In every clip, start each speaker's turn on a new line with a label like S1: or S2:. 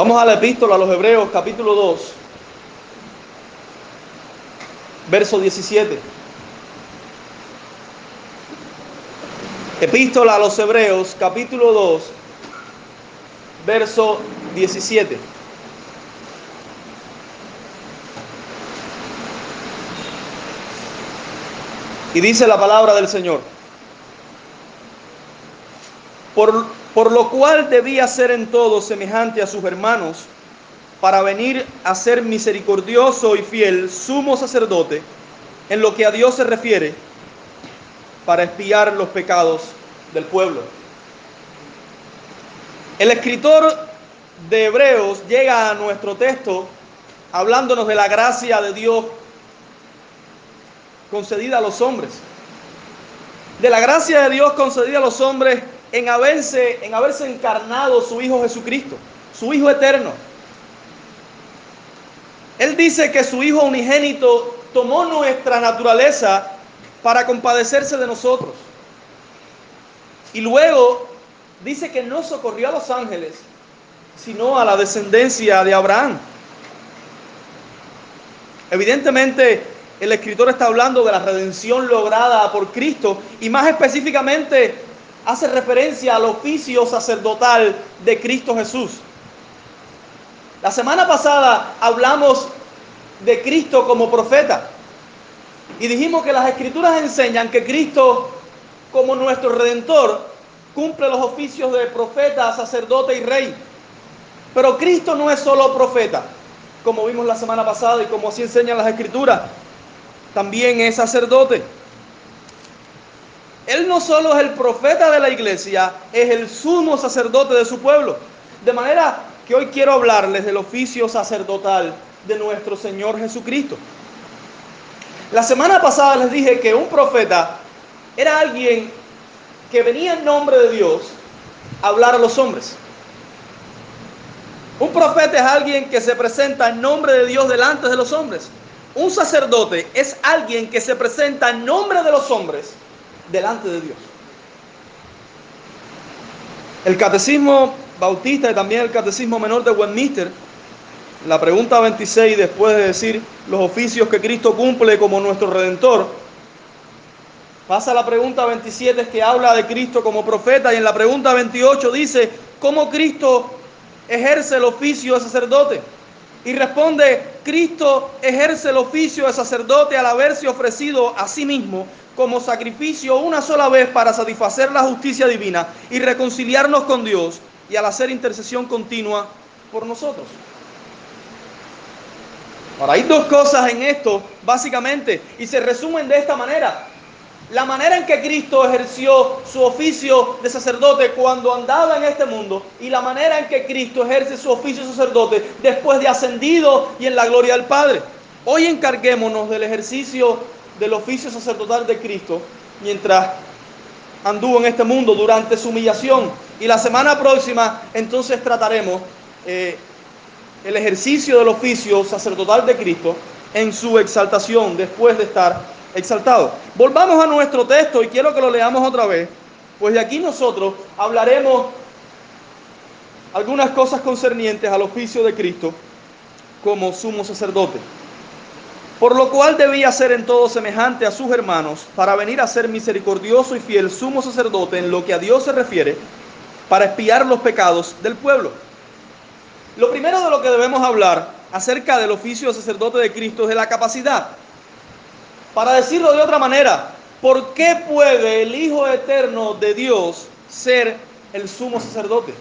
S1: Vamos a la epístola a los Hebreos, capítulo 2, verso 17. Epístola a los Hebreos, capítulo 2, verso 17. Y dice la palabra del Señor. Por, por lo cual debía ser en todo semejante a sus hermanos, para venir a ser misericordioso y fiel, sumo sacerdote, en lo que a Dios se refiere, para espiar los pecados del pueblo. El escritor de Hebreos llega a nuestro texto hablándonos de la gracia de Dios concedida a los hombres. De la gracia de Dios concedida a los hombres en haberse, en haberse encarnado su Hijo Jesucristo, su Hijo eterno. Él dice que su Hijo unigénito tomó nuestra naturaleza para compadecerse de nosotros. Y luego dice que no socorrió a los ángeles, sino a la descendencia de Abraham. Evidentemente, el escritor está hablando de la redención lograda por Cristo y más específicamente hace referencia al oficio sacerdotal de Cristo Jesús. La semana pasada hablamos de Cristo como profeta y dijimos que las escrituras enseñan que Cristo como nuestro redentor cumple los oficios de profeta, sacerdote y rey. Pero Cristo no es solo profeta, como vimos la semana pasada y como así enseñan las escrituras también es sacerdote. Él no solo es el profeta de la iglesia, es el sumo sacerdote de su pueblo. De manera que hoy quiero hablarles del oficio sacerdotal de nuestro Señor Jesucristo. La semana pasada les dije que un profeta era alguien que venía en nombre de Dios a hablar a los hombres. Un profeta es alguien que se presenta en nombre de Dios delante de los hombres. Un sacerdote es alguien que se presenta en nombre de los hombres delante de Dios. El catecismo bautista y también el catecismo menor de Westminster, la pregunta 26, después de decir los oficios que Cristo cumple como nuestro redentor, pasa a la pregunta 27 que habla de Cristo como profeta y en la pregunta 28 dice cómo Cristo ejerce el oficio de sacerdote. Y responde, Cristo ejerce el oficio de sacerdote al haberse ofrecido a sí mismo como sacrificio una sola vez para satisfacer la justicia divina y reconciliarnos con Dios y al hacer intercesión continua por nosotros. Ahora, hay dos cosas en esto, básicamente, y se resumen de esta manera la manera en que Cristo ejerció su oficio de sacerdote cuando andaba en este mundo y la manera en que Cristo ejerce su oficio de sacerdote después de ascendido y en la gloria del Padre. Hoy encarguémonos del ejercicio del oficio sacerdotal de Cristo mientras anduvo en este mundo durante su humillación. Y la semana próxima entonces trataremos eh, el ejercicio del oficio sacerdotal de Cristo en su exaltación después de estar exaltado. Volvamos a nuestro texto y quiero que lo leamos otra vez, pues de aquí nosotros hablaremos algunas cosas concernientes al oficio de Cristo como sumo sacerdote. Por lo cual debía ser en todo semejante a sus hermanos, para venir a ser misericordioso y fiel sumo sacerdote en lo que a Dios se refiere, para espiar los pecados del pueblo. Lo primero de lo que debemos hablar acerca del oficio de sacerdote de Cristo es de la capacidad. Para decirlo de otra manera, ¿por qué puede el Hijo Eterno de Dios ser el sumo sacerdote?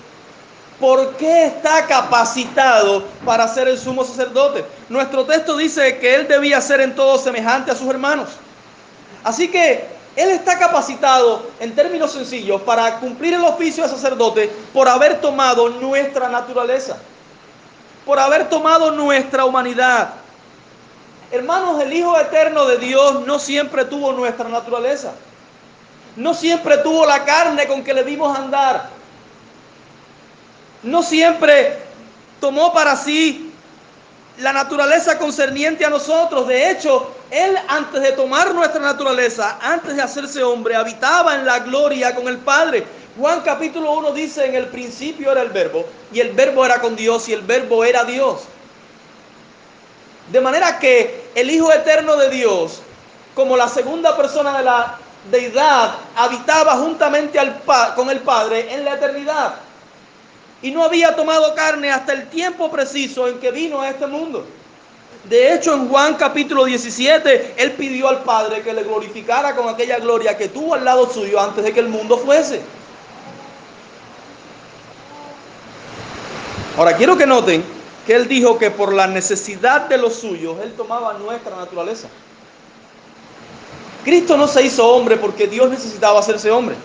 S1: ¿Por qué está capacitado para ser el sumo sacerdote? Nuestro texto dice que él debía ser en todo semejante a sus hermanos. Así que él está capacitado, en términos sencillos, para cumplir el oficio de sacerdote por haber tomado nuestra naturaleza, por haber tomado nuestra humanidad, Hermanos, el Hijo Eterno de Dios no siempre tuvo nuestra naturaleza. No siempre tuvo la carne con que le dimos andar. No siempre tomó para sí la naturaleza concerniente a nosotros. De hecho, Él antes de tomar nuestra naturaleza, antes de hacerse hombre, habitaba en la gloria con el Padre. Juan capítulo 1 dice, en el principio era el verbo, y el verbo era con Dios, y el verbo era Dios. De manera que el Hijo Eterno de Dios, como la segunda persona de la deidad, habitaba juntamente con el Padre en la eternidad. Y no había tomado carne hasta el tiempo preciso en que vino a este mundo. De hecho, en Juan capítulo 17, él pidió al Padre que le glorificara con aquella gloria que tuvo al lado suyo antes de que el mundo fuese. Ahora, quiero que noten que él dijo que por la necesidad de los suyos, él tomaba nuestra naturaleza. Cristo no se hizo hombre porque Dios necesitaba hacerse hombre.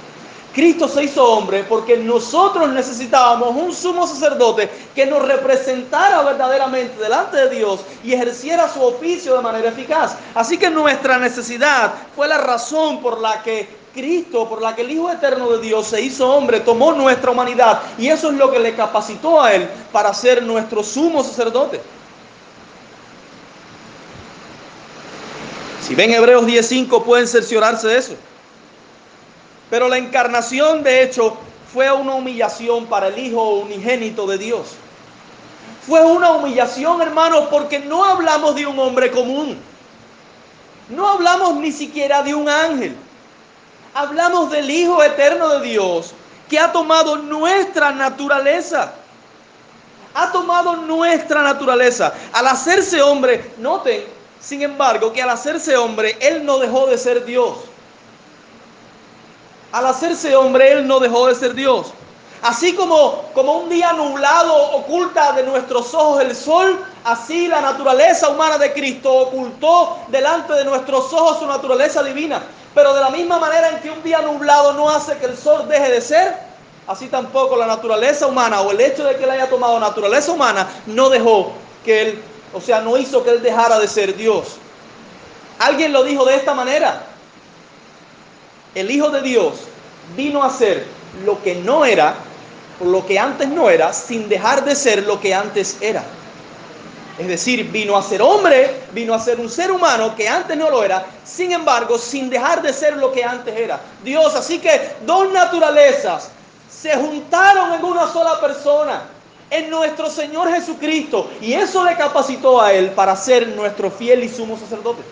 S1: Cristo se hizo hombre porque nosotros necesitábamos un sumo sacerdote que nos representara verdaderamente delante de Dios y ejerciera su oficio de manera eficaz. Así que nuestra necesidad fue la razón por la que Cristo, por la que el Hijo Eterno de Dios se hizo hombre, tomó nuestra humanidad y eso es lo que le capacitó a Él para ser nuestro sumo sacerdote. Si ven Hebreos 10.5 pueden cerciorarse de eso. Pero la encarnación, de hecho, fue una humillación para el Hijo unigénito de Dios. Fue una humillación, hermanos, porque no hablamos de un hombre común. No hablamos ni siquiera de un ángel. Hablamos del Hijo eterno de Dios que ha tomado nuestra naturaleza. Ha tomado nuestra naturaleza. Al hacerse hombre, noten, sin embargo, que al hacerse hombre, Él no dejó de ser Dios al hacerse hombre, Él no dejó de ser Dios. Así como, como un día nublado oculta de nuestros ojos el sol, así la naturaleza humana de Cristo ocultó delante de nuestros ojos su naturaleza divina. Pero de la misma manera en que un día nublado no hace que el sol deje de ser, así tampoco la naturaleza humana o el hecho de que él haya tomado naturaleza humana no dejó que él, o sea, no hizo que él dejara de ser Dios. Alguien lo dijo de esta manera el Hijo de Dios vino a ser lo que no era, lo que antes no era, sin dejar de ser lo que antes era. Es decir, vino a ser hombre, vino a ser un ser humano que antes no lo era, sin embargo, sin dejar de ser lo que antes era. Dios, así que dos naturalezas se juntaron en una sola persona, en nuestro Señor Jesucristo, y eso le capacitó a Él para ser nuestro fiel y sumo sacerdote.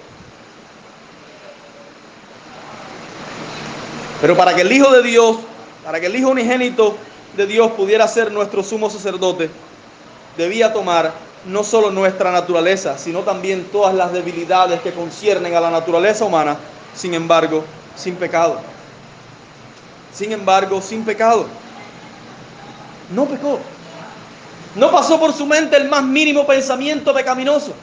S1: Pero para que el Hijo de Dios, para que el Hijo unigénito de Dios pudiera ser nuestro sumo sacerdote, debía tomar no solo nuestra naturaleza, sino también todas las debilidades que conciernen a la naturaleza humana, sin embargo, sin pecado. Sin embargo, sin pecado. No pecó. No pasó por su mente el más mínimo pensamiento pecaminoso.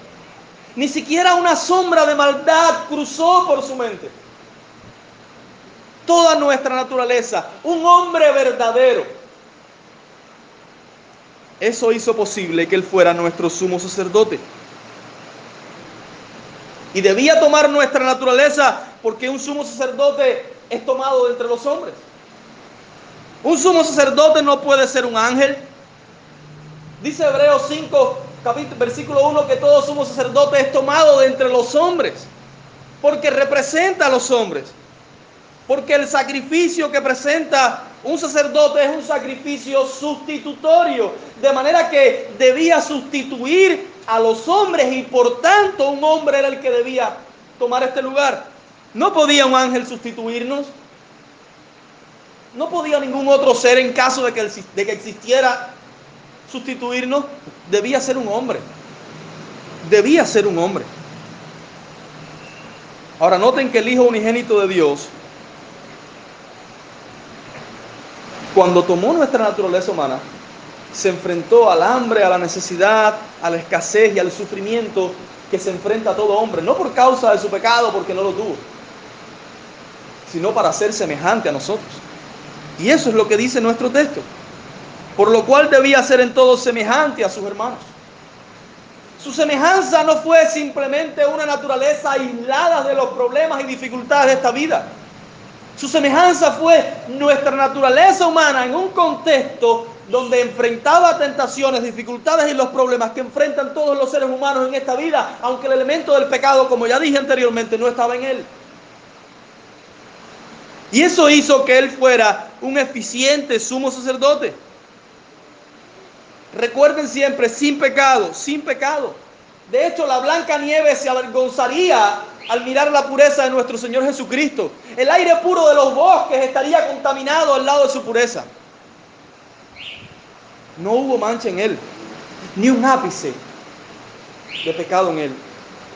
S1: Ni siquiera una sombra de maldad cruzó por su mente toda nuestra naturaleza, un hombre verdadero. Eso hizo posible que Él fuera nuestro sumo sacerdote. Y debía tomar nuestra naturaleza porque un sumo sacerdote es tomado de entre los hombres. Un sumo sacerdote no puede ser un ángel. Dice Hebreos 5, capítulo, versículo 1, que todo sumo sacerdote es tomado de entre los hombres, porque representa a los hombres. Porque el sacrificio que presenta un sacerdote es un sacrificio sustitutorio, de manera que debía sustituir a los hombres y por tanto un hombre era el que debía tomar este lugar. No podía un ángel sustituirnos. No podía ningún otro ser en caso de que, existiera sustituirnos. Debía ser un hombre. Debía ser un hombre. Ahora noten que el Hijo unigénito de Dios cuando tomó nuestra naturaleza humana, se enfrentó al hambre, a la necesidad, a la escasez y al sufrimiento que se enfrenta a todo hombre, no por causa de su pecado, porque no lo tuvo, sino para ser semejante a nosotros. Y eso es lo que dice nuestro texto. Por lo cual debía ser en todo semejante a sus hermanos. Su semejanza no fue simplemente una naturaleza aislada de los problemas y dificultades de esta vida su semejanza fue nuestra naturaleza humana en un contexto donde enfrentaba tentaciones, dificultades y los problemas que enfrentan todos los seres humanos en esta vida, aunque el elemento del pecado, como ya dije anteriormente, no estaba en él. Y eso hizo que él fuera un eficiente sumo sacerdote. Recuerden siempre, sin pecado, sin pecado. De hecho, la Blanca Nieve se avergonzaría al mirar la pureza de nuestro Señor Jesucristo. El aire puro de los bosques estaría contaminado al lado de su pureza. No hubo mancha en él, ni un ápice de pecado en él,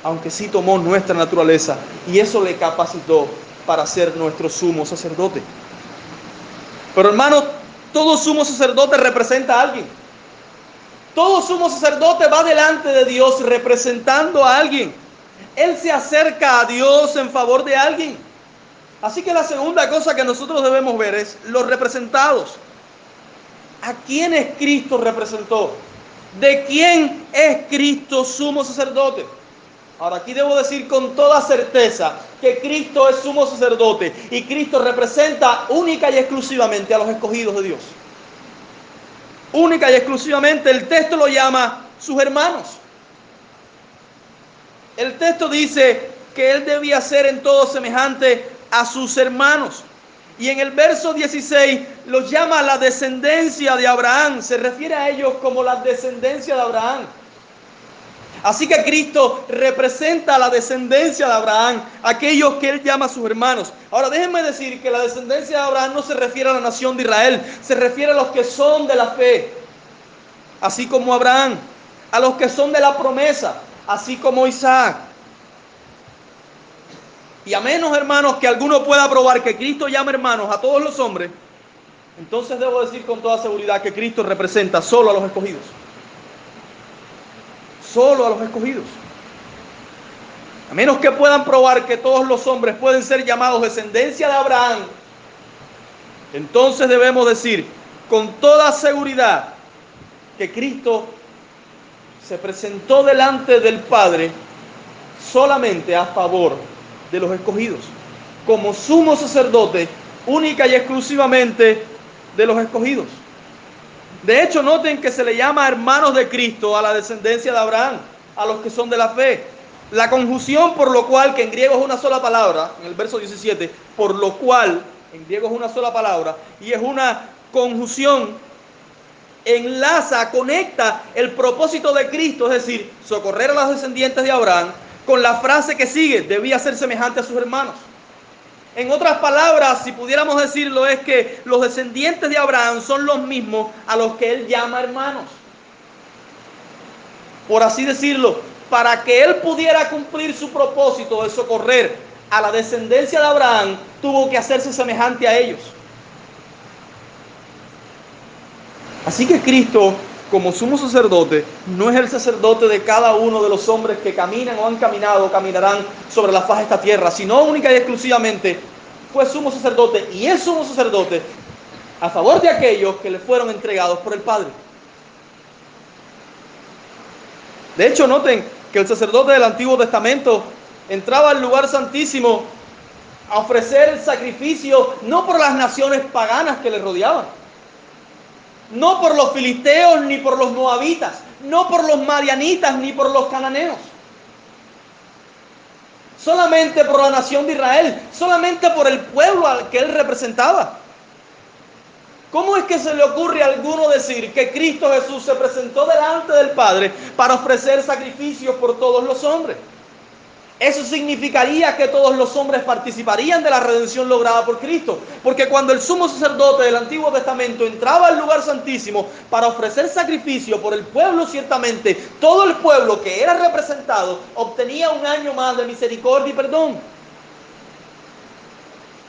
S1: aunque sí tomó nuestra naturaleza y eso le capacitó para ser nuestro sumo sacerdote. Pero hermano, todo sumo sacerdote representa a alguien. Todo sumo sacerdote va delante de Dios representando a alguien. Él se acerca a Dios en favor de alguien. Así que la segunda cosa que nosotros debemos ver es los representados. ¿A quién es Cristo representó? ¿De quién es Cristo sumo sacerdote? Ahora aquí debo decir con toda certeza que Cristo es sumo sacerdote y Cristo representa única y exclusivamente a los escogidos de Dios única y exclusivamente, el texto lo llama sus hermanos. El texto dice que él debía ser en todo semejante a sus hermanos. Y en el verso 16 los llama la descendencia de Abraham. Se refiere a ellos como la descendencia de Abraham. Así que Cristo representa a la descendencia de Abraham, aquellos que él llama sus hermanos. Ahora déjenme decir que la descendencia de Abraham no se refiere a la nación de Israel, se refiere a los que son de la fe, así como Abraham, a los que son de la promesa, así como Isaac. Y a menos, hermanos, que alguno pueda probar que Cristo llama hermanos a todos los hombres, entonces debo decir con toda seguridad que Cristo representa solo a los escogidos solo a los escogidos. A menos que puedan probar que todos los hombres pueden ser llamados descendencia de Abraham, entonces debemos decir con toda seguridad que Cristo se presentó delante del Padre solamente a favor de los escogidos, como sumo sacerdote única y exclusivamente de los escogidos. De hecho, noten que se le llama hermanos de Cristo a la descendencia de Abraham, a los que son de la fe. La conjunción por lo cual, que en griego es una sola palabra, en el verso 17, por lo cual, en griego es una sola palabra, y es una conjunción, enlaza, conecta el propósito de Cristo, es decir, socorrer a los descendientes de Abraham, con la frase que sigue, debía ser semejante a sus hermanos. En otras palabras, si pudiéramos decirlo, es que los descendientes de Abraham son los mismos a los que él llama hermanos. Por así decirlo, para que él pudiera cumplir su propósito de socorrer a la descendencia de Abraham, tuvo que hacerse semejante a ellos. Así que Cristo, como sumo sacerdote, no es el sacerdote de cada uno de los hombres que caminan o han caminado o caminarán sobre la faz de esta tierra, sino única y exclusivamente fue sumo sacerdote y es sumo sacerdote a favor de aquellos que le fueron entregados por el Padre. De hecho, noten que el sacerdote del Antiguo Testamento entraba al lugar santísimo a ofrecer el sacrificio no por las naciones paganas que le rodeaban, no por los filisteos ni por los moabitas, no por los marianitas ni por los cananeos solamente por la nación de Israel, solamente por el pueblo al que él representaba. ¿Cómo es que se le ocurre a alguno decir que Cristo Jesús se presentó delante del Padre para ofrecer sacrificios por todos los hombres? Eso significaría que todos los hombres participarían de la redención lograda por Cristo. Porque cuando el sumo sacerdote del Antiguo Testamento entraba al lugar santísimo para ofrecer sacrificio por el pueblo, ciertamente todo el pueblo que era representado obtenía un año más de misericordia y perdón.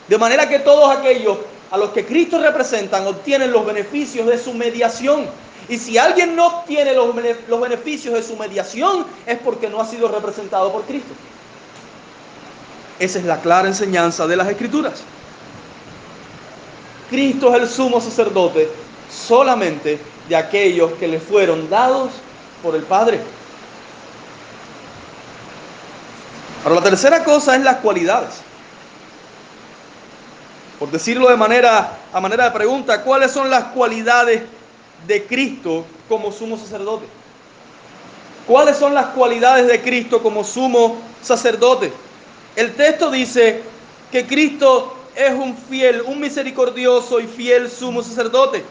S1: De manera que todos aquellos a los que Cristo representan obtienen los beneficios de su mediación. Y si alguien no obtiene los, los beneficios de su mediación es porque no ha sido representado por Cristo. Esa es la clara enseñanza de las Escrituras. Cristo es el sumo sacerdote solamente de aquellos que le fueron dados por el Padre. Ahora, la tercera cosa es las cualidades. Por decirlo de manera, a manera de pregunta, ¿cuáles son las cualidades de Cristo como sumo sacerdote? ¿Cuáles son las cualidades de Cristo como sumo sacerdote? El texto dice que Cristo es un fiel, un misericordioso y fiel sumo sacerdote.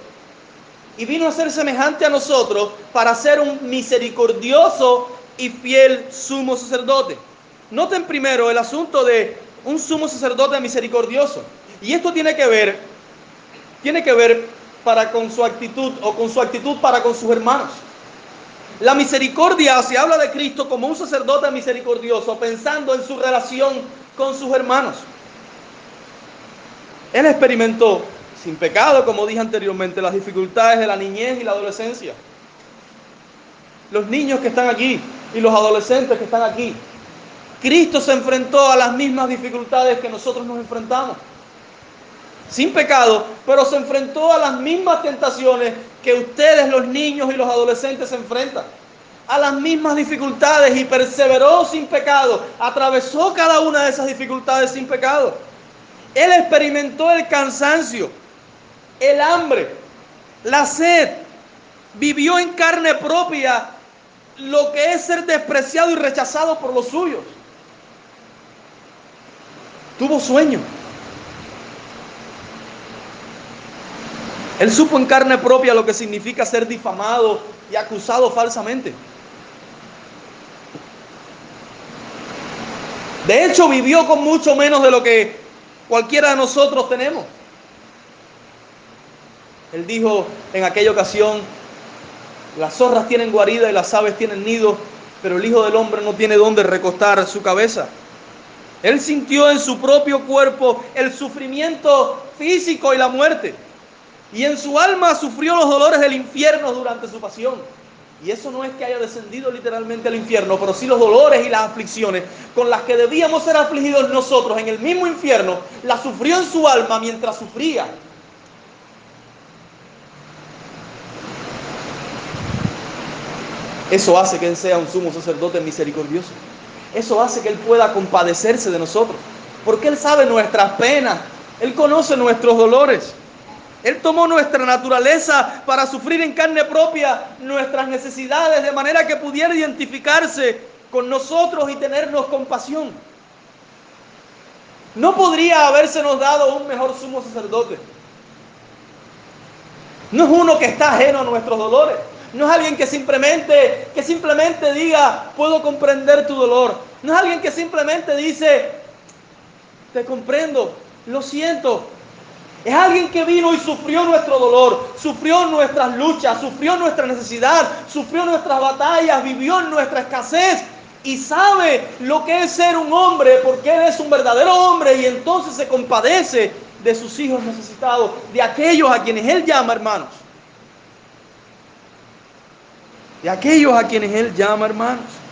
S1: Y vino a ser semejante a nosotros para ser un misericordioso y fiel sumo sacerdote. Noten primero el asunto de un sumo sacerdote misericordioso. Y esto tiene que ver, tiene que ver para con su actitud o con su actitud para con sus hermanos. La misericordia se habla de Cristo como un sacerdote misericordioso, pensando en su relación con sus hermanos. Él experimentó sin pecado, como dije anteriormente, las dificultades de la niñez y la adolescencia. Los niños que están aquí y los adolescentes que están aquí. Cristo se enfrentó a las mismas dificultades que nosotros nos enfrentamos. Sin pecado, pero se enfrentó a las mismas tentaciones que ustedes, los niños y los adolescentes, se enfrentan. A las mismas dificultades y perseveró sin pecado. Atravesó cada una de esas dificultades sin pecado. Él experimentó el cansancio, el hambre, la sed. Vivió en carne propia lo que es ser despreciado y rechazado por los suyos. Tuvo sueño. Él supo en carne propia lo que significa ser difamado y acusado falsamente. De hecho, vivió con mucho menos de lo que cualquiera de nosotros tenemos. Él dijo en aquella ocasión, las zorras tienen guarida y las aves tienen nido, pero el Hijo del Hombre no tiene dónde recostar su cabeza. Él sintió en su propio cuerpo el sufrimiento físico y la muerte. Y en su alma sufrió los dolores del infierno durante su pasión. Y eso no es que haya descendido literalmente al infierno, pero sí los dolores y las aflicciones con las que debíamos ser afligidos nosotros en el mismo infierno, las sufrió en su alma mientras sufría. Eso hace que Él sea un sumo sacerdote misericordioso. Eso hace que Él pueda compadecerse de nosotros. Porque Él sabe nuestras penas. Él conoce nuestros dolores. Él tomó nuestra naturaleza para sufrir en carne propia nuestras necesidades de manera que pudiera identificarse con nosotros y tenernos compasión. No podría habérsenos dado un mejor sumo sacerdote. No es uno que está ajeno a nuestros dolores. No es alguien que simplemente, que simplemente diga, puedo comprender tu dolor. No es alguien que simplemente dice, te comprendo, lo siento, es alguien que vino y sufrió nuestro dolor, sufrió nuestras luchas, sufrió nuestra necesidad, sufrió nuestras batallas, vivió nuestra escasez y sabe lo que es ser un hombre porque Él es un verdadero hombre y entonces se compadece de sus hijos necesitados, de aquellos a quienes Él llama hermanos. De aquellos a quienes Él llama hermanos.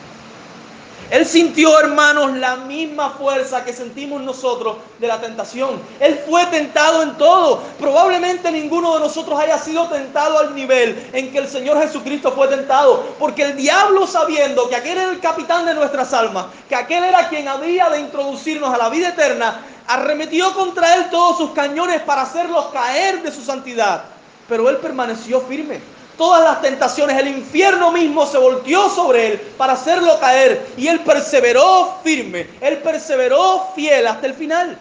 S1: Él sintió, hermanos, la misma fuerza que sentimos nosotros de la tentación. Él fue tentado en todo. Probablemente ninguno de nosotros haya sido tentado al nivel en que el Señor Jesucristo fue tentado. Porque el diablo sabiendo que aquel era el capitán de nuestras almas, que aquel era quien había de introducirnos a la vida eterna, arremetió contra él todos sus cañones para hacerlos caer de su santidad. Pero él permaneció firme todas las tentaciones, el infierno mismo se volteó sobre él para hacerlo caer y él perseveró firme, él perseveró fiel hasta el final.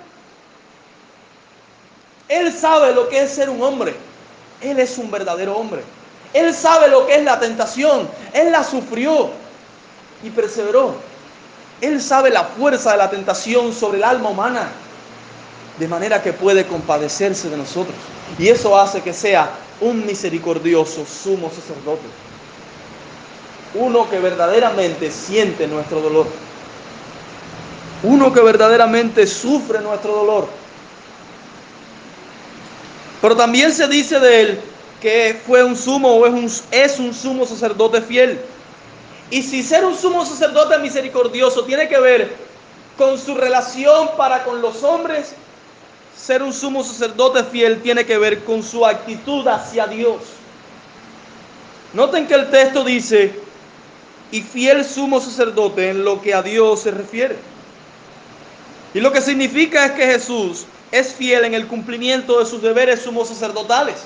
S1: Él sabe lo que es ser un hombre, él es un verdadero hombre. Él sabe lo que es la tentación, él la sufrió y perseveró. Él sabe la fuerza de la tentación sobre el alma humana, de manera que puede compadecerse de nosotros. Y eso hace que sea un misericordioso sumo sacerdote. Uno que verdaderamente siente nuestro dolor. Uno que verdaderamente sufre nuestro dolor. Pero también se dice de él que fue un sumo o es un, es un sumo sacerdote fiel. Y si ser un sumo sacerdote misericordioso tiene que ver con su relación para con los hombres, ser un sumo sacerdote fiel tiene que ver con su actitud hacia Dios. Noten que el texto dice, y fiel sumo sacerdote en lo que a Dios se refiere. Y lo que significa es que Jesús es fiel en el cumplimiento de sus deberes sumos sacerdotales.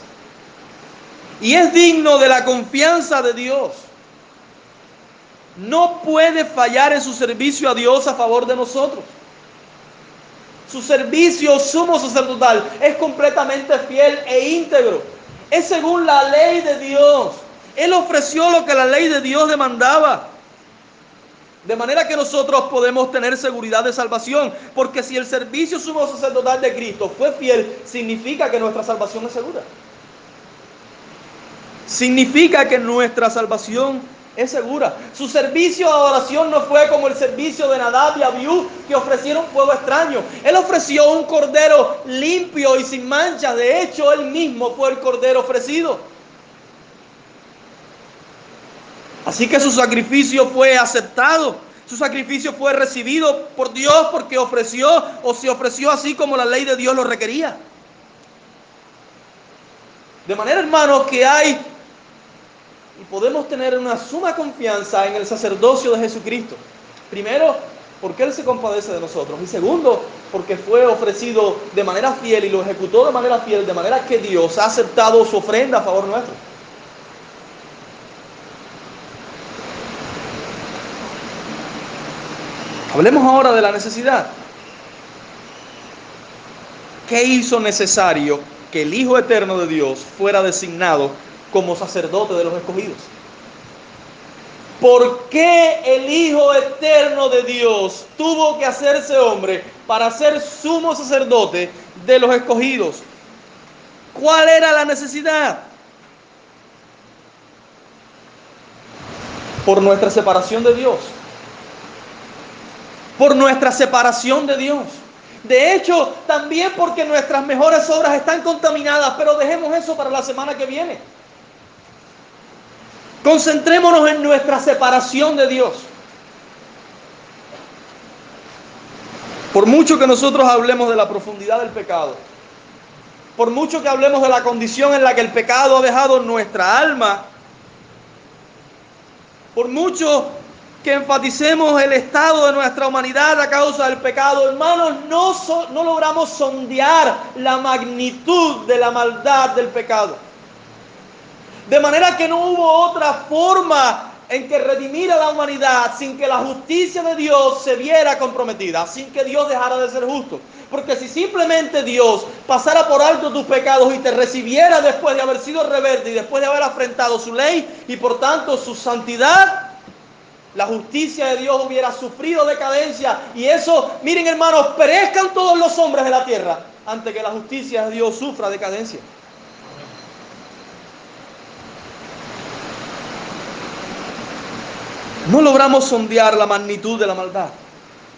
S1: Y es digno de la confianza de Dios. No puede fallar en su servicio a Dios a favor de nosotros. Su servicio sumo sacerdotal es completamente fiel e íntegro. Es según la ley de Dios. Él ofreció lo que la ley de Dios demandaba. De manera que nosotros podemos tener seguridad de salvación, porque si el servicio sumo sacerdotal de Cristo fue fiel, significa que nuestra salvación es segura. Significa que nuestra salvación es segura. Su servicio de adoración no fue como el servicio de Nadab y Abiú que ofrecieron fuego extraño. Él ofreció un cordero limpio y sin mancha. De hecho, él mismo fue el cordero ofrecido. Así que su sacrificio fue aceptado. Su sacrificio fue recibido por Dios porque ofreció o se ofreció así como la ley de Dios lo requería. De manera, hermanos, que hay y podemos tener una suma confianza en el sacerdocio de Jesucristo. Primero, porque Él se compadece de nosotros. Y segundo, porque fue ofrecido de manera fiel y lo ejecutó de manera fiel, de manera que Dios ha aceptado su ofrenda a favor nuestro. Hablemos ahora de la necesidad. ¿Qué hizo necesario que el Hijo Eterno de Dios fuera designado como sacerdote de los escogidos. ¿Por qué el Hijo Eterno de Dios tuvo que hacerse hombre para ser sumo sacerdote de los escogidos? ¿Cuál era la necesidad? Por nuestra separación de Dios. Por nuestra separación de Dios. De hecho, también porque nuestras mejores obras están contaminadas, pero dejemos eso para la semana que viene. Concentrémonos en nuestra separación de Dios. Por mucho que nosotros hablemos de la profundidad del pecado, por mucho que hablemos de la condición en la que el pecado ha dejado nuestra alma, por mucho que enfaticemos el estado de nuestra humanidad a causa del pecado, hermanos, no, no logramos sondear la magnitud de la maldad del pecado. De manera que no hubo otra forma en que redimir a la humanidad sin que la justicia de Dios se viera comprometida, sin que Dios dejara de ser justo. Porque si simplemente Dios pasara por alto tus pecados y te recibiera después de haber sido rebelde y después de haber afrentado su ley y por tanto su santidad, la justicia de Dios hubiera sufrido decadencia. Y eso, miren hermanos, perezcan todos los hombres de la tierra antes que la justicia de Dios sufra decadencia. No logramos sondear la magnitud de la maldad.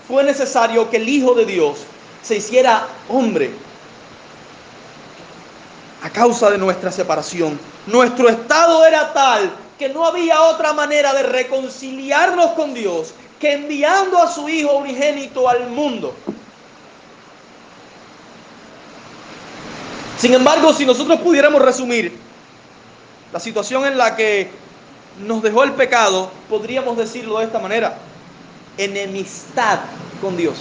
S1: Fue necesario que el Hijo de Dios se hiciera hombre a causa de nuestra separación. Nuestro estado era tal que no había otra manera de reconciliarnos con Dios que enviando a su Hijo unigénito al mundo. Sin embargo, si nosotros pudiéramos resumir la situación en la que nos dejó el pecado, podríamos decirlo de esta manera, enemistad con Dios.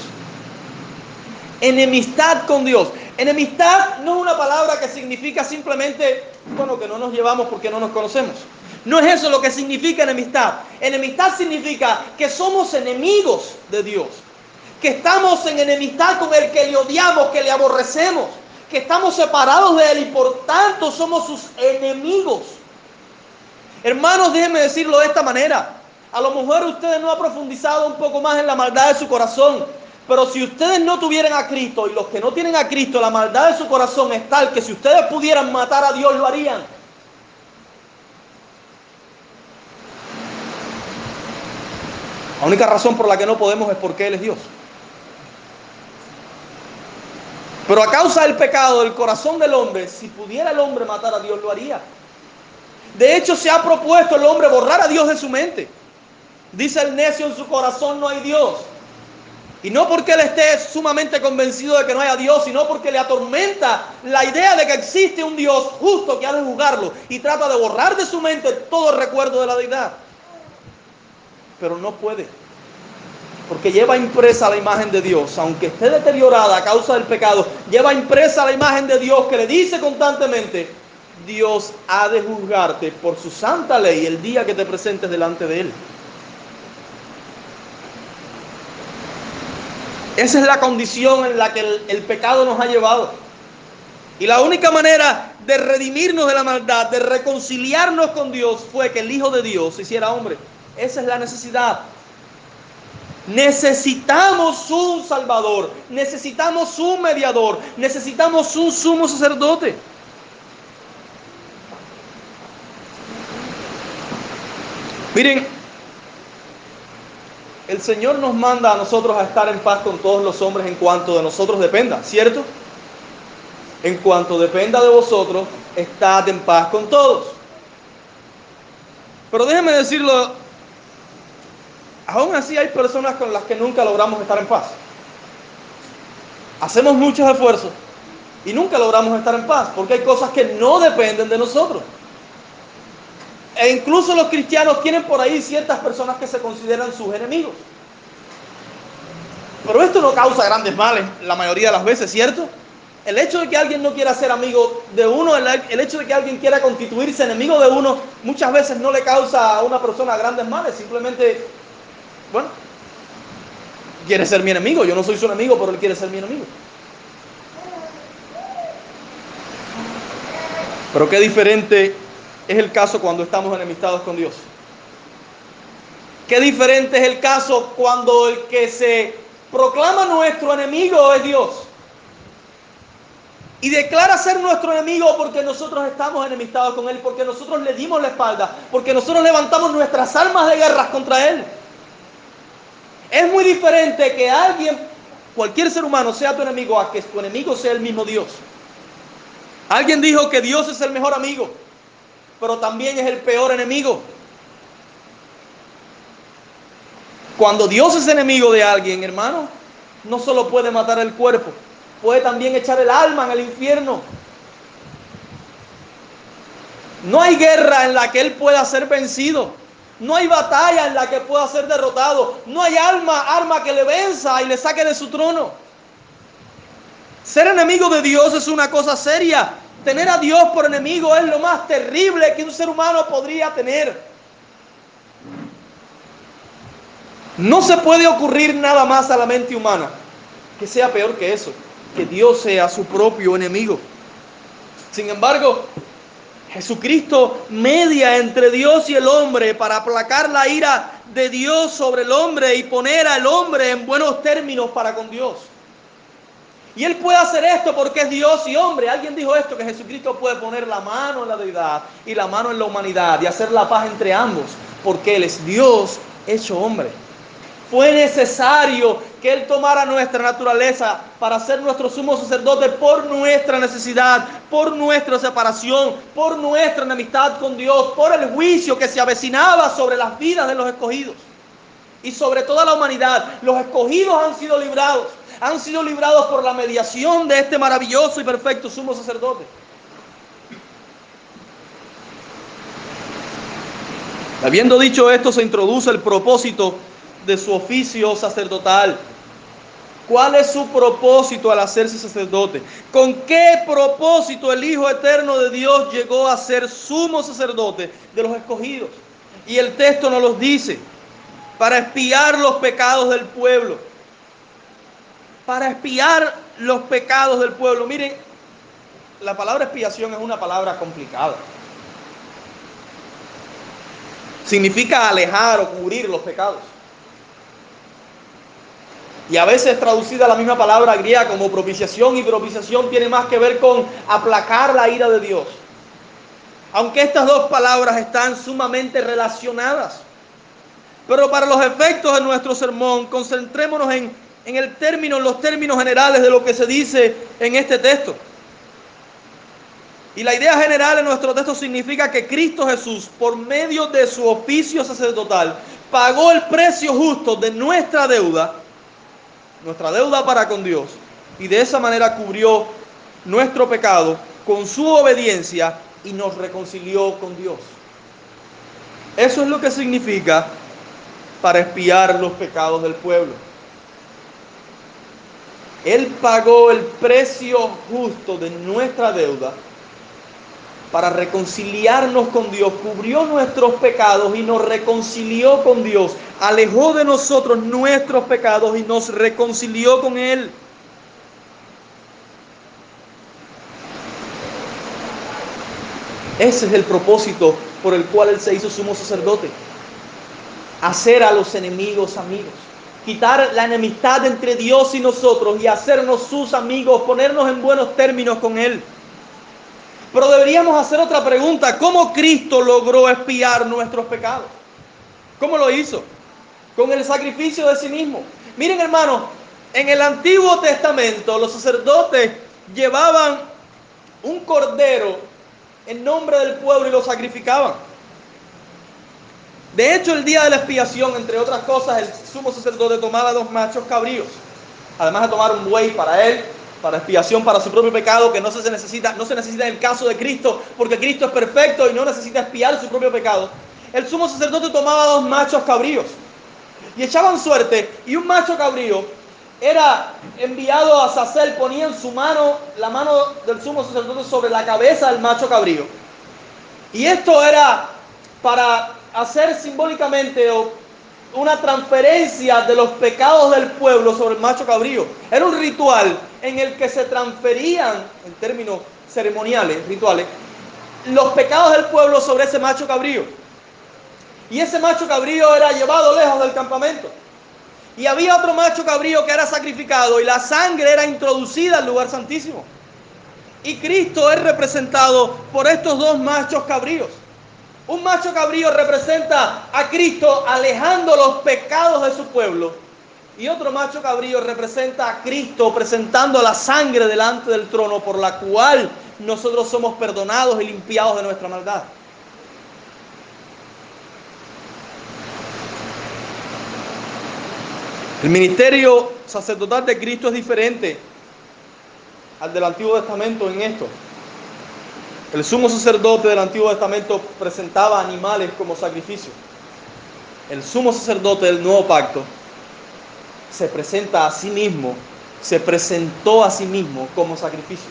S1: Enemistad con Dios. Enemistad no es una palabra que significa simplemente, bueno, que no nos llevamos porque no nos conocemos. No es eso lo que significa enemistad. Enemistad significa que somos enemigos de Dios. Que estamos en enemistad con el que le odiamos, que le aborrecemos. Que estamos separados de él y por tanto somos sus enemigos. Hermanos, déjenme decirlo de esta manera. A lo mejor ustedes no han profundizado un poco más en la maldad de su corazón. Pero si ustedes no tuvieran a Cristo y los que no tienen a Cristo, la maldad de su corazón es tal que si ustedes pudieran matar a Dios lo harían. La única razón por la que no podemos es porque Él es Dios. Pero a causa del pecado del corazón del hombre, si pudiera el hombre matar a Dios, lo haría. De hecho, se ha propuesto el hombre borrar a Dios de su mente. Dice el necio en su corazón no hay Dios. Y no porque él esté sumamente convencido de que no haya Dios, sino porque le atormenta la idea de que existe un Dios justo que ha de juzgarlo y trata de borrar de su mente todo el recuerdo de la deidad. Pero no puede. Porque lleva impresa la imagen de Dios, aunque esté deteriorada a causa del pecado, lleva impresa la imagen de Dios que le dice constantemente, Dios ha de juzgarte por su santa ley el día que te presentes delante de Él. Esa es la condición en la que el, pecado nos ha llevado. Y la única manera de redimirnos de la maldad, de reconciliarnos con Dios, fue que el Hijo de Dios se hiciera hombre. Esa es la necesidad. Necesitamos un Salvador, necesitamos un mediador, necesitamos un sumo sacerdote. Miren, el Señor nos manda a nosotros a estar en paz con todos los hombres en cuanto de nosotros dependa, ¿cierto? En cuanto dependa de vosotros, estad en paz con todos. Pero déjeme decirlo, aún así hay personas con las que nunca logramos estar en paz. Hacemos muchos esfuerzos y nunca logramos estar en paz porque hay cosas que no dependen de nosotros. E incluso los cristianos tienen por ahí ciertas personas que se consideran sus enemigos. Pero esto no causa grandes males la mayoría de las veces, ¿cierto? El hecho de que alguien no quiera ser amigo de uno, el, hecho de que alguien quiera constituirse enemigo de uno, muchas veces no le causa a una persona grandes males. Simplemente, bueno, quiere ser mi enemigo. Yo no soy su enemigo, pero él quiere ser mi enemigo. Pero qué diferente es el caso cuando estamos enemistados con Dios. Qué diferente es el caso cuando el que se proclama nuestro enemigo es Dios. Y declara ser nuestro enemigo porque nosotros estamos enemistados con Él, porque nosotros le dimos la espalda, porque nosotros levantamos nuestras armas de guerra contra Él. Es muy diferente que alguien, cualquier ser humano, sea tu enemigo, a que tu enemigo sea el mismo Dios. Alguien dijo que Dios es el mejor amigo pero también es el peor enemigo. Cuando Dios es enemigo de alguien, hermano, no solo puede matar el cuerpo, puede también echar el alma en el infierno. No hay guerra en la que Él pueda ser vencido. No hay batalla en la que pueda ser derrotado. No hay alma, arma que le venza y le saque de su trono. Ser enemigo de Dios es una cosa seria. Tener a Dios por enemigo es lo más terrible que un ser humano podría tener. No se puede ocurrir nada más a la mente humana que sea peor que eso, que Dios sea su propio enemigo. Sin embargo, Jesucristo media entre Dios y el hombre para aplacar la ira de Dios sobre el hombre y poner al hombre en buenos términos para con Dios. Y Él puede hacer esto porque es Dios y hombre. Alguien dijo esto, que Jesucristo puede poner la mano en la deidad y la mano en la humanidad y hacer la paz entre ambos, porque Él es Dios hecho hombre. Fue necesario que Él tomara nuestra naturaleza para ser nuestro sumo sacerdote por nuestra necesidad, por nuestra separación, por nuestra enemistad con Dios, por el juicio que se avecinaba sobre las vidas de los escogidos y sobre toda la humanidad. Los escogidos han sido librados han sido librados por la mediación de este maravilloso y perfecto sumo sacerdote. Habiendo dicho esto, se introduce el propósito de su oficio sacerdotal. ¿Cuál es su propósito al hacerse sacerdote? ¿Con qué propósito el Hijo Eterno de Dios llegó a ser sumo sacerdote de los escogidos? Y el texto nos los dice, para espiar los pecados del pueblo para espiar los pecados del pueblo. Miren, la palabra expiación es una palabra complicada. Significa alejar o cubrir los pecados. Y a veces traducida la misma palabra griega como propiciación y propiciación tiene más que ver con aplacar la ira de Dios. Aunque estas dos palabras están sumamente relacionadas. Pero para los efectos de nuestro sermón, concentrémonos en en el término, en los términos generales de lo que se dice en este texto. Y la idea general en nuestro texto significa que Cristo Jesús, por medio de su oficio sacerdotal, pagó el precio justo de nuestra deuda, nuestra deuda para con Dios, y de esa manera cubrió nuestro pecado con su obediencia y nos reconcilió con Dios. Eso es lo que significa para espiar los pecados del pueblo. Él pagó el precio justo de nuestra deuda para reconciliarnos con Dios, cubrió nuestros pecados y nos reconcilió con Dios, alejó de nosotros nuestros pecados y nos reconcilió con Él. Ese es el propósito por el cual Él se hizo sumo sacerdote. Hacer a los enemigos amigos. Quitar la enemistad entre Dios y nosotros y hacernos sus amigos, ponernos en buenos términos con Él. Pero deberíamos hacer otra pregunta. ¿Cómo Cristo logró expiar nuestros pecados? ¿Cómo lo hizo? Con el sacrificio de sí mismo. Miren hermanos, en el Antiguo Testamento los sacerdotes llevaban un cordero en nombre del pueblo y lo sacrificaban. De hecho, el día de la expiación, entre otras cosas, el sumo sacerdote tomaba dos machos cabríos, además de tomar un buey para él para expiación para su propio pecado que no se necesita, no se necesita en el caso de Cristo, porque Cristo es perfecto y no necesita expiar su propio pecado. El sumo sacerdote tomaba dos machos cabríos y echaban suerte y un macho cabrío era enviado a Sacel, ponían su mano, la mano del sumo sacerdote sobre la cabeza del macho cabrío. Y esto era para hacer simbólicamente una transferencia de los pecados del pueblo sobre el macho cabrío. Era un ritual en el que se transferían, en términos ceremoniales, rituales, los pecados del pueblo sobre ese macho cabrío. Y ese macho cabrío era llevado lejos del campamento. Y había otro macho cabrío que era sacrificado y la sangre era introducida al lugar santísimo. Y Cristo es representado por estos dos machos cabríos. Un macho cabrío representa a Cristo alejando los pecados de su pueblo y otro macho cabrío representa a Cristo presentando la sangre delante del trono por la cual nosotros somos perdonados y limpiados de nuestra maldad. El ministerio sacerdotal de Cristo es diferente al del Antiguo Testamento en esto. El sumo sacerdote del Antiguo Testamento presentaba animales como sacrificio. El sumo sacerdote del Nuevo Pacto se presenta a sí mismo, se presentó a sí mismo como sacrificio.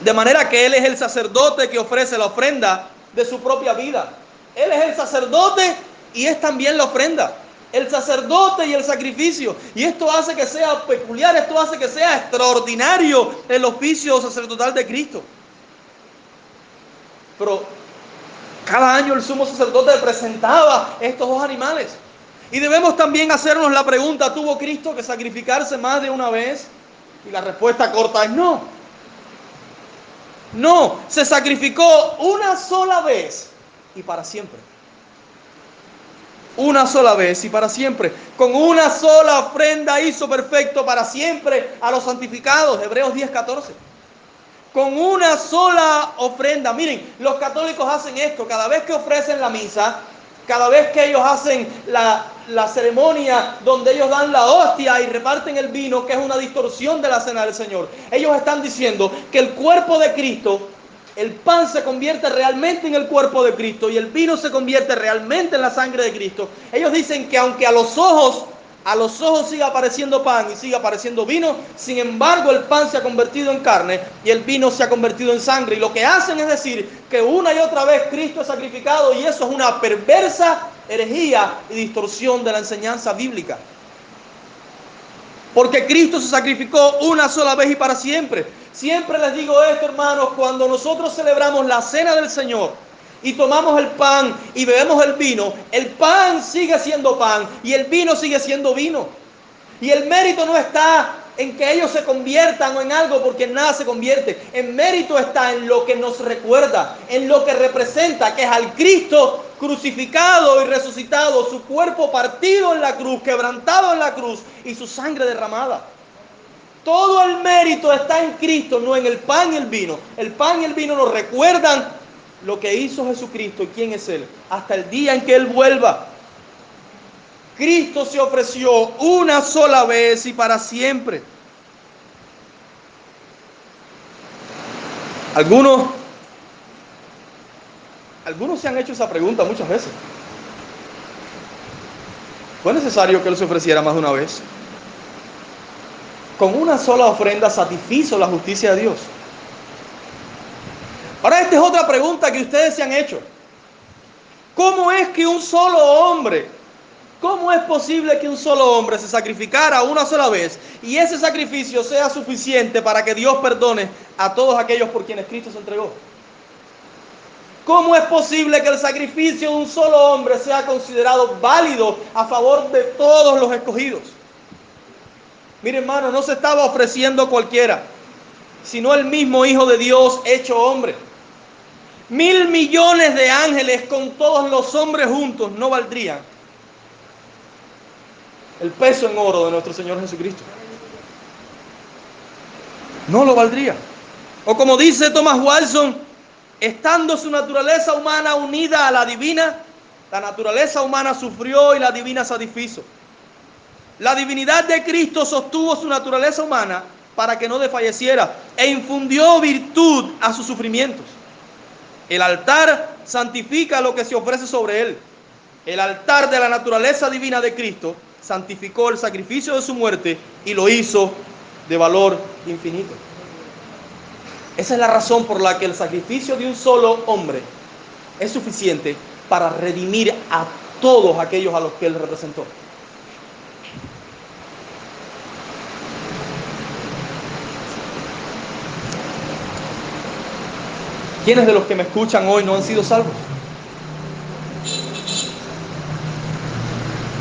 S1: De manera que Él es el sacerdote que ofrece la ofrenda de su propia vida. Él es el sacerdote y es también la ofrenda. El sacerdote y el sacrificio. Y esto hace que sea peculiar, esto hace que sea extraordinario el oficio sacerdotal de Cristo. Pero cada año el sumo sacerdote presentaba estos dos animales. Y debemos también hacernos la pregunta, ¿tuvo Cristo que sacrificarse más de una vez? Y la respuesta corta es no. No, se sacrificó una sola vez y para siempre. Una sola vez y para siempre. Con una sola ofrenda hizo perfecto para siempre a los santificados. Hebreos 10:14. Con una sola ofrenda. Miren, los católicos hacen esto. Cada vez que ofrecen la misa, cada vez que ellos hacen la, ceremonia donde ellos dan la hostia y reparten el vino, que es una distorsión de la cena del Señor, ellos están diciendo que el cuerpo de Cristo, el pan se convierte realmente en el cuerpo de Cristo y el vino se convierte realmente en la sangre de Cristo. Ellos dicen que aunque a los ojos a los ojos sigue apareciendo pan y sigue apareciendo vino, sin embargo el pan se ha convertido en carne y el vino se ha convertido en sangre. Y lo que hacen es decir que una y otra vez Cristo es sacrificado y eso es una perversa herejía y distorsión de la enseñanza bíblica. Porque Cristo se sacrificó una sola vez y para siempre. Siempre les digo esto, hermanos, cuando nosotros celebramos la cena del Señor, y tomamos el pan y bebemos el vino, el pan sigue siendo pan y el vino sigue siendo vino. Y el mérito no está en que ellos se conviertan o en algo porque nada se convierte. El mérito está en lo que nos recuerda, en lo que representa, que es al Cristo crucificado y resucitado, su cuerpo partido en la cruz, quebrantado en la cruz y su sangre derramada. Todo el mérito está en Cristo, no en el pan y el vino. El pan y el vino nos recuerdan lo que hizo Jesucristo y quién es Él, hasta el día en que Él vuelva. Cristo se ofreció una sola vez y para siempre. Algunos, algunos se han hecho esa pregunta muchas veces. ¿Fue necesario que Él se ofreciera más de una vez? Con una sola ofrenda satisfizo la justicia de Dios. Ahora esta es otra pregunta que ustedes se han hecho. ¿Cómo es que un solo hombre, cómo es posible que un solo hombre se sacrificara una sola vez y ese sacrificio sea suficiente para que Dios perdone a todos aquellos por quienes Cristo se entregó? ¿Cómo es posible que el sacrificio de un solo hombre sea considerado válido a favor de todos los escogidos? Mire hermano, no se estaba ofreciendo cualquiera, sino el mismo Hijo de Dios hecho hombre. Mil millones de ángeles con todos los hombres juntos no valdrían el peso en oro de nuestro Señor Jesucristo. No lo valdría. O como dice Thomas Watson, estando su naturaleza humana unida a la divina, la naturaleza humana sufrió y la divina satisfizo. La divinidad de Cristo sostuvo su naturaleza humana para que no desfalleciera e infundió virtud a sus sufrimientos. El altar santifica lo que se ofrece sobre él. El altar de la naturaleza divina de Cristo santificó el sacrificio de su muerte y lo hizo de valor infinito. Esa es la razón por la que el sacrificio de un solo hombre es suficiente para redimir a todos aquellos a los que él representó. ¿Quiénes de los que me escuchan hoy no han sido salvos?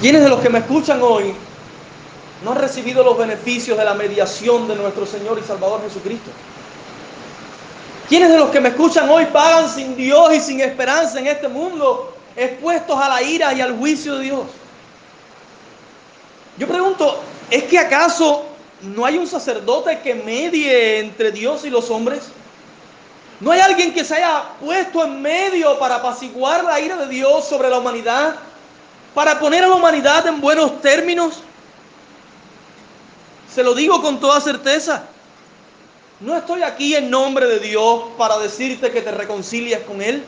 S1: ¿Quiénes de los que me escuchan hoy no han recibido los beneficios de la mediación de nuestro Señor y Salvador Jesucristo? ¿Quiénes de los que me escuchan hoy pagan sin Dios y sin esperanza en este mundo, expuestos a la ira y al juicio de Dios? Yo pregunto, ¿es que acaso no hay un sacerdote que medie entre Dios y los hombres? No hay alguien que se haya puesto en medio para apaciguar la ira de Dios sobre la humanidad, para poner a la humanidad en buenos términos. Se lo digo con toda certeza. No estoy aquí en nombre de Dios para decirte que te reconcilies con Él.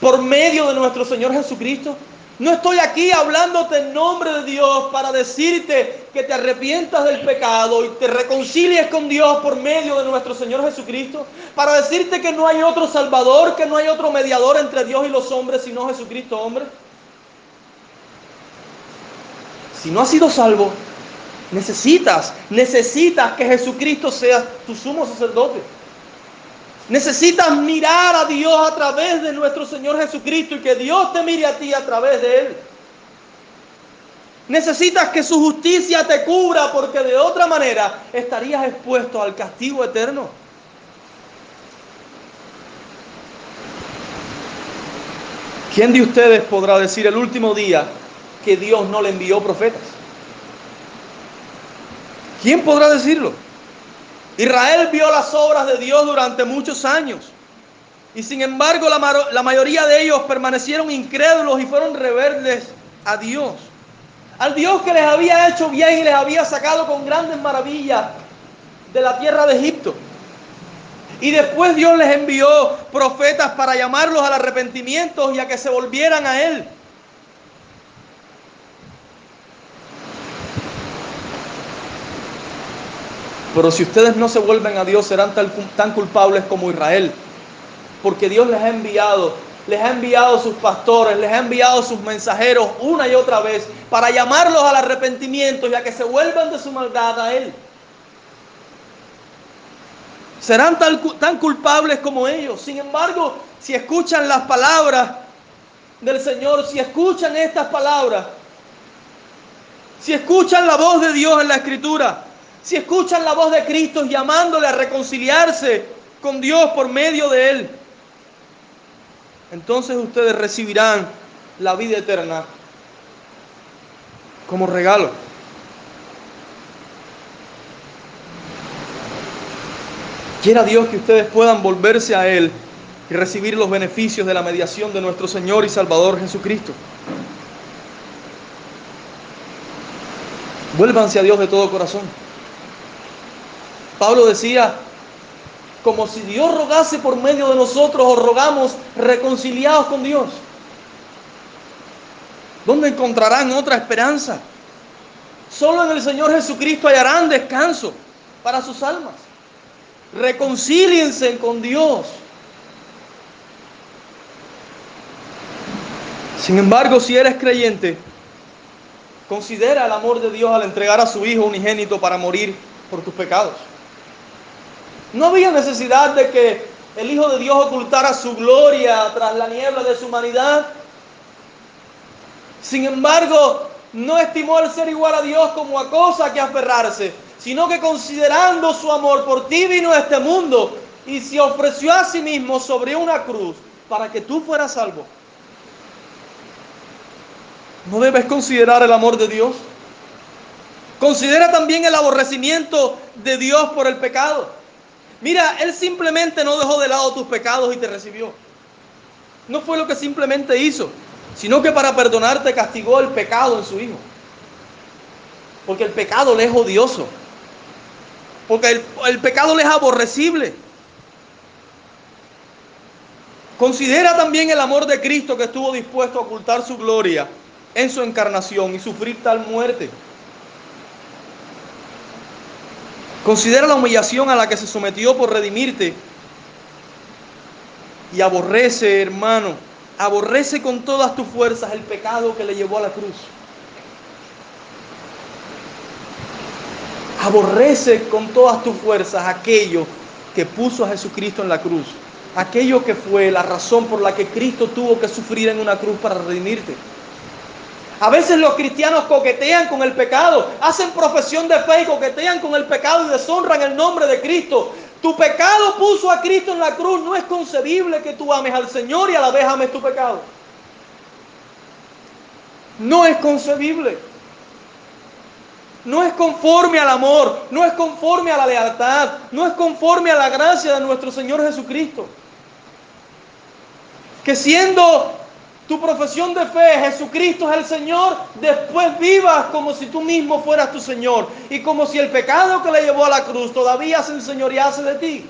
S1: Por medio de nuestro Señor Jesucristo. No estoy aquí hablándote en nombre de Dios para decirte que te arrepientas del pecado y te reconcilies con Dios por medio de nuestro Señor Jesucristo. Para decirte que no hay otro Salvador, que no hay otro mediador entre Dios y los hombres, sino Jesucristo hombre. Si no has sido salvo, necesitas, necesitas que Jesucristo sea tu sumo sacerdote. Necesitas mirar a Dios a través de nuestro Señor Jesucristo y que Dios te mire a ti a través de Él. Necesitas que su justicia te cubra porque de otra manera estarías expuesto al castigo eterno. ¿Quién de ustedes podrá decir el último día que Dios no le envió profetas? ¿Quién podrá decirlo? Israel vio las obras de Dios durante muchos años. Y sin embargo la, mayoría de ellos permanecieron incrédulos y fueron rebeldes a Dios. Al Dios que les había hecho bien y les había sacado con grandes maravillas de la tierra de Egipto. Y después Dios les envió profetas para llamarlos al arrepentimiento y a que se volvieran a Él. Pero si ustedes no se vuelven a Dios, serán tan, culpables como Israel. Porque Dios les ha enviado, les ha enviado sus pastores, les ha enviado sus mensajeros una y otra vez para llamarlos al arrepentimiento y a que se vuelvan de su maldad a Él. Serán tan culpables como ellos. Sin embargo, si escuchan las palabras del Señor, si escuchan estas palabras, si escuchan la voz de Dios en la Escritura, si escuchan la voz de Cristo llamándole a reconciliarse con Dios por medio de Él, entonces ustedes recibirán la vida eterna como regalo. Quiera Dios que ustedes puedan volverse a Él y recibir los beneficios de la mediación de nuestro Señor y Salvador Jesucristo. Vuélvanse a Dios de todo corazón. Pablo decía, como si Dios rogase por medio de nosotros o rogamos reconciliados con Dios. ¿Dónde encontrarán otra esperanza? Solo en el Señor Jesucristo hallarán descanso para sus almas. Reconcíliense con Dios. Sin embargo, si eres creyente, considera el amor de Dios al entregar a su Hijo unigénito para morir por tus pecados. No había necesidad de que el Hijo de Dios ocultara su gloria tras la niebla de su humanidad. Sin embargo, no estimó el ser igual a Dios como a cosa que aferrarse, sino que considerando su amor por ti vino a este mundo y se ofreció a sí mismo sobre una cruz para que tú fueras salvo. ¿No debes considerar el amor de Dios? Considera también el aborrecimiento de Dios por el pecado. Mira, Él simplemente no dejó de lado tus pecados y te recibió. No fue lo que simplemente hizo, sino que para perdonarte castigó el pecado en su Hijo. Porque el pecado le es odioso. Porque el, el pecado le es aborrecible. Considera también el amor de Cristo que estuvo dispuesto a ocultar su gloria en su encarnación y sufrir tal muerte. Considera la humillación a la que se sometió por redimirte. Y aborrece, hermano, aborrece con todas tus fuerzas el pecado que le llevó a la cruz. Aborrece con todas tus fuerzas aquello que puso a Jesucristo en la cruz. Aquello que fue la razón por la que Cristo tuvo que sufrir en una cruz para redimirte. A veces los cristianos coquetean con el pecado, hacen profesión de fe y coquetean con el pecado y deshonran el nombre de Cristo. Tu pecado puso a Cristo en la cruz. No es concebible que tú ames al Señor y a la vez ames tu pecado. No es concebible. No es conforme al amor, no es conforme a la lealtad, no es conforme a la gracia de nuestro Señor Jesucristo. Que siendo tu profesión de fe, Jesucristo es el Señor, después vivas como si tú mismo fueras tu Señor y como si el pecado que le llevó a la cruz todavía se enseñorease de ti.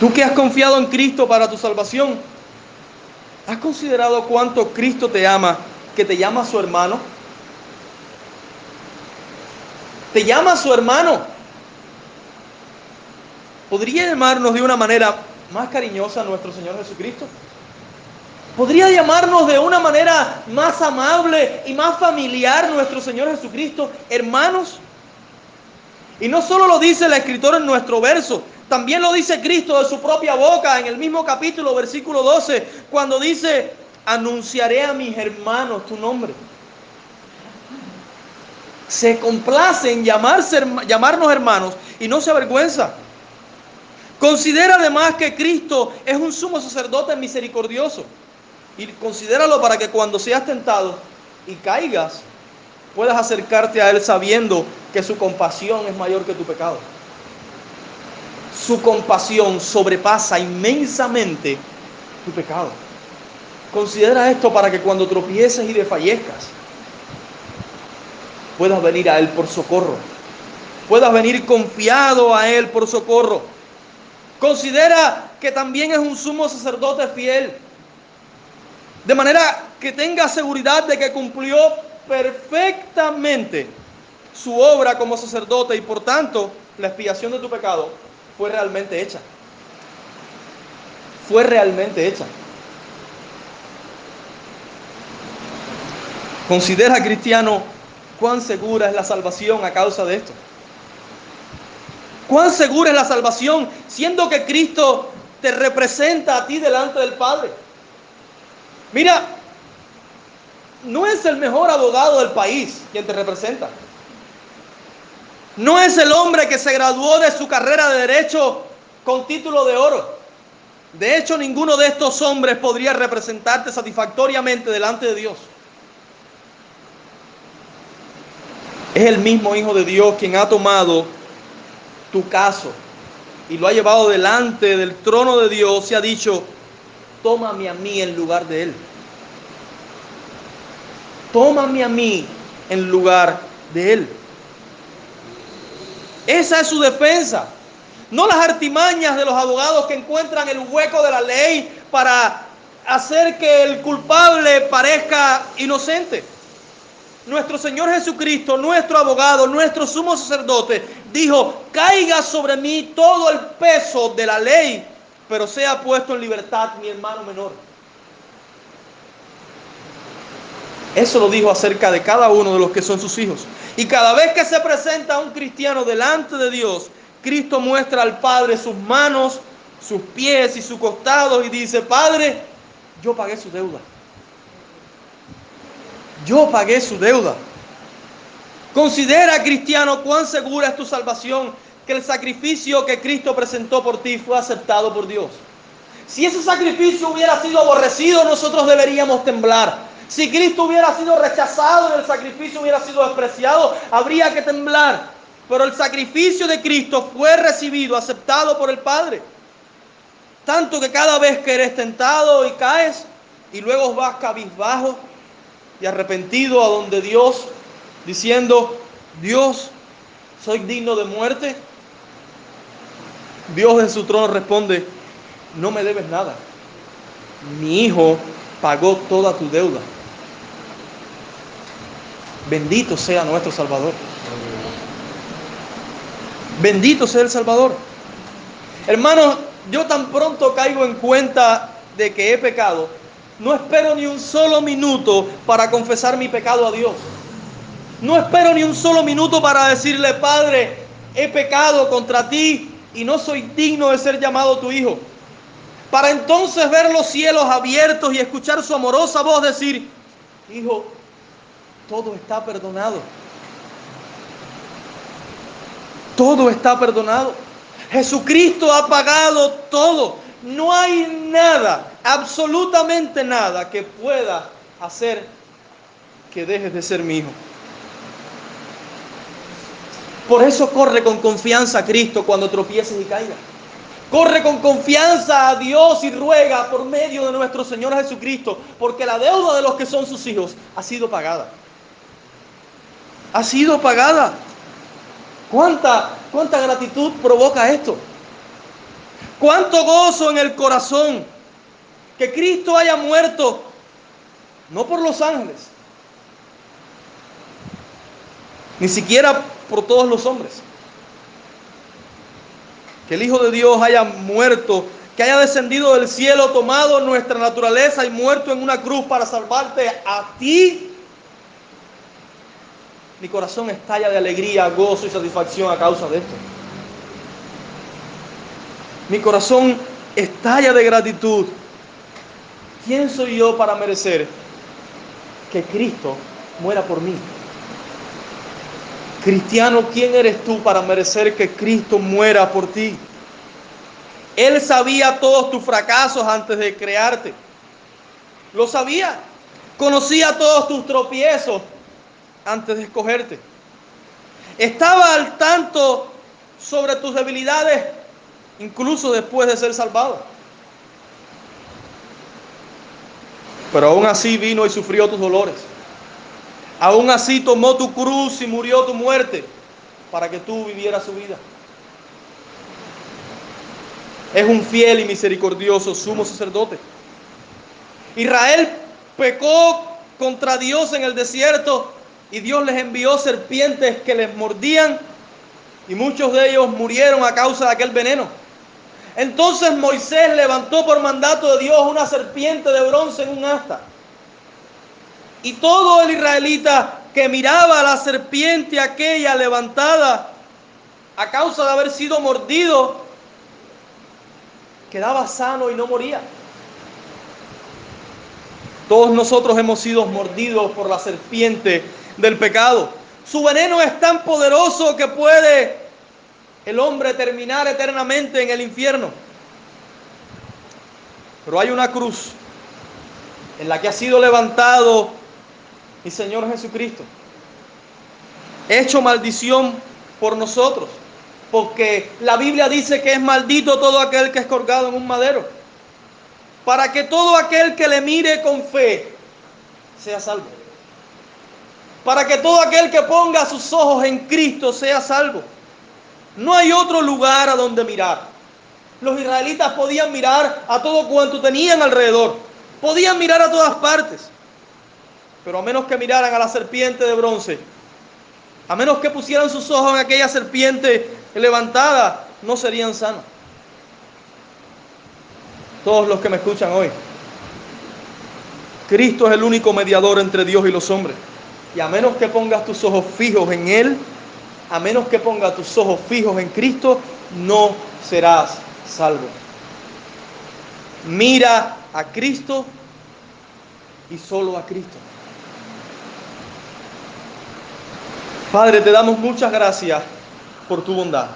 S1: Tú que has confiado en Cristo para tu salvación, ¿has considerado cuánto Cristo te ama, que te llama su hermano? Te llama su hermano. ¿Podría llamarnos de una manera más cariñosa a nuestro Señor Jesucristo? ¿Podría llamarnos de una manera más amable y más familiar nuestro Señor Jesucristo, hermanos? Y no solo lo dice el escritor en nuestro verso, también lo dice Cristo de su propia boca en el mismo capítulo, versículo 12, cuando dice, anunciaré a mis hermanos tu nombre. Se complace en llamarnos hermanos y no se avergüenza. Considera además que Cristo es un sumo sacerdote misericordioso. Y considéralo para que cuando seas tentado y caigas, puedas acercarte a Él sabiendo que su compasión es mayor que tu pecado. Su compasión sobrepasa inmensamente tu pecado. Considera esto para que cuando tropieces y desfallezcas, puedas venir a Él por socorro. Puedas venir confiado a Él por socorro. Considera que también es un sumo sacerdote fiel. De manera que tenga seguridad de que cumplió perfectamente su obra como sacerdote y por tanto la expiación de tu pecado fue realmente hecha. Fue realmente hecha. Considera, cristiano, cuán segura es la salvación a causa de esto. Cuán segura es la salvación, siendo que Cristo te representa a ti delante del Padre. Mira, no es el mejor abogado del país quien te representa. No es el hombre que se graduó de su carrera de derecho con título de oro. De hecho, ninguno de estos hombres podría representarte satisfactoriamente delante de Dios. Es el mismo Hijo de Dios quien ha tomado tu caso y lo ha llevado delante del trono de Dios y ha dicho, tómame a mí en lugar de él. Tómame a mí en lugar de él. Esa es su defensa. No las artimañas de los abogados que encuentran el hueco de la ley para hacer que el culpable parezca inocente. Nuestro Señor Jesucristo, nuestro abogado, nuestro sumo sacerdote, dijo, caiga sobre mí todo el peso de la ley pero sea puesto en libertad mi hermano menor. Eso lo dijo acerca de cada uno de los que son sus hijos. Y cada vez que se presenta un cristiano delante de Dios, Cristo muestra al Padre sus manos, sus pies y su costado y dice, Padre, yo pagué su deuda. Yo pagué su deuda. Considera, cristiano, cuán segura es tu salvación, que el sacrificio que Cristo presentó por ti fue aceptado por Dios. Si ese sacrificio hubiera sido aborrecido, nosotros deberíamos temblar. Si Cristo hubiera sido rechazado y el sacrificio hubiera sido despreciado, habría que temblar. Pero el sacrificio de Cristo fue recibido, aceptado por el Padre. Tanto que cada vez que eres tentado y caes y luego vas cabizbajo y arrepentido a donde Dios, diciendo, Dios, soy digno de muerte. Dios en su trono responde, no me debes nada. Mi hijo pagó toda tu deuda. Bendito sea nuestro Salvador. Bendito sea el Salvador. Hermanos, yo tan pronto caigo en cuenta de que he pecado, no espero ni un solo minuto para confesar mi pecado a Dios. No espero ni un solo minuto para decirle, Padre, he pecado contra ti y no soy digno de ser llamado tu hijo. Para entonces ver los cielos abiertos y escuchar su amorosa voz decir, Hijo, todo está perdonado. Todo está perdonado. Jesucristo ha pagado todo. No hay nada, absolutamente nada que pueda hacer que dejes de ser mi hijo. Por eso corre con confianza a Cristo cuando tropieces y caigas. Corre con confianza a Dios y ruega por medio de nuestro Señor Jesucristo, porque la deuda de los que son sus hijos ha sido pagada. Ha sido pagada. ¿Cuánta, cuánta gratitud provoca esto? ¿Cuánto gozo en el corazón que Cristo haya muerto, no por los ángeles, ni siquiera por todos los hombres? Que el Hijo de Dios haya muerto, que haya descendido del cielo, tomado nuestra naturaleza y muerto en una cruz para salvarte a ti mi corazón estalla de alegría, gozo y satisfacción a causa de esto. Mi corazón estalla de gratitud. ¿Quién soy yo para merecer que Cristo muera por mí? Cristiano, ¿quién eres tú para merecer que Cristo muera por ti? Él sabía todos tus fracasos antes de crearte. Lo sabía. Conocía todos tus tropiezos antes de escogerte. Estaba al tanto sobre tus debilidades, incluso después de ser salvado. Pero aún así vino y sufrió tus dolores. Aún así tomó tu cruz y murió tu muerte para que tú vivieras su vida. Es un fiel y misericordioso sumo sacerdote. Israel pecó contra Dios en el desierto y Dios les envió serpientes que les mordían y muchos de ellos murieron a causa de aquel veneno. Entonces Moisés levantó por mandato de Dios una serpiente de bronce en un asta. Y todo el israelita que miraba a la serpiente aquella levantada a causa de haber sido mordido, quedaba sano y no moría. Todos nosotros hemos sido mordidos por la serpiente del pecado. Su veneno es tan poderoso que puede el hombre terminar eternamente en el infierno. Pero hay una cruz en la que ha sido levantado mi Señor Jesucristo, hecho maldición por nosotros, porque la Biblia dice que es maldito todo aquel que es colgado en un madero, para que todo aquel que le mire con fe sea salvo para que todo aquel que ponga sus ojos en Cristo sea salvo. No hay otro lugar a donde mirar. Los israelitas podían mirar a todo cuanto tenían alrededor. Podían mirar a todas partes. Pero a menos que miraran a la serpiente de bronce, a menos que pusieran sus ojos en aquella serpiente levantada, no serían sanos. todos los que me escuchan hoy. Cristo es el único mediador entre Dios y los hombres. Y a menos que pongas tus ojos fijos en Él, a menos que pongas tus ojos fijos en Cristo, no serás salvo. Mira a Cristo y solo a Cristo. Padre, te damos muchas gracias por tu bondad.